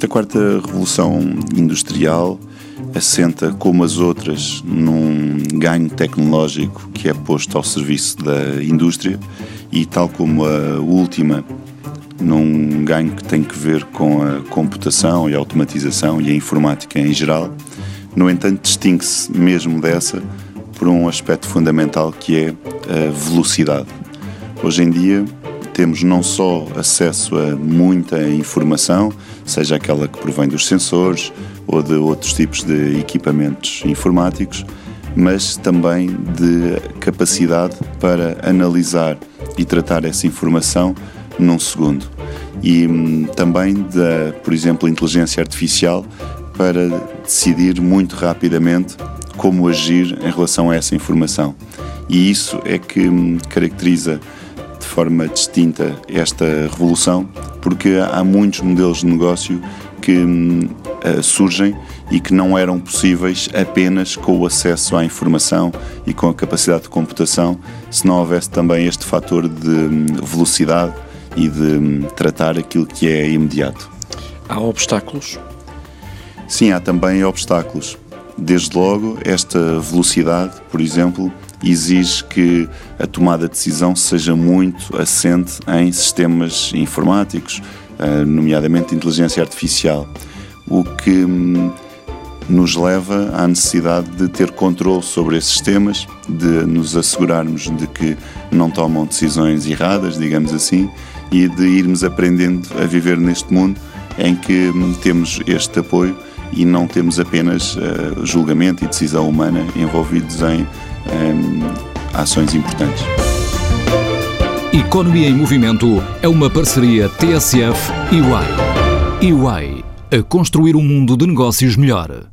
Esta quarta revolução industrial assenta, como as outras, num ganho tecnológico que é posto ao serviço da indústria e, tal como a última, num ganho que tem que ver com a computação e a automatização e a informática em geral. No entanto, distingue-se mesmo dessa por um aspecto fundamental que é a velocidade. Hoje em dia, temos não só acesso a muita informação, seja aquela que provém dos sensores ou de outros tipos de equipamentos informáticos, mas também de capacidade para analisar e tratar essa informação num segundo. E hum, também da, por exemplo, inteligência artificial para decidir muito rapidamente como agir em relação a essa informação. E isso é que hum, caracteriza forma distinta esta revolução, porque há muitos modelos de negócio que uh, surgem e que não eram possíveis apenas com o acesso à informação e com a capacidade de computação, se não houvesse também este fator de um, velocidade e de um, tratar aquilo que é imediato. Há obstáculos? Sim, há também obstáculos. Desde logo, esta velocidade, por exemplo, exige que a tomada de decisão seja muito assente em sistemas informáticos, eh, nomeadamente inteligência artificial, o que hum, nos leva à necessidade de ter controle sobre esses sistemas, de nos assegurarmos de que não tomam decisões erradas, digamos assim, e de irmos aprendendo a viver neste mundo em que hum, temos este apoio e não temos apenas uh, julgamento e decisão humana envolvidos em um, ações importantes. Economia em Movimento é uma parceria TSF e UI. UI a construir um mundo de negócios melhor.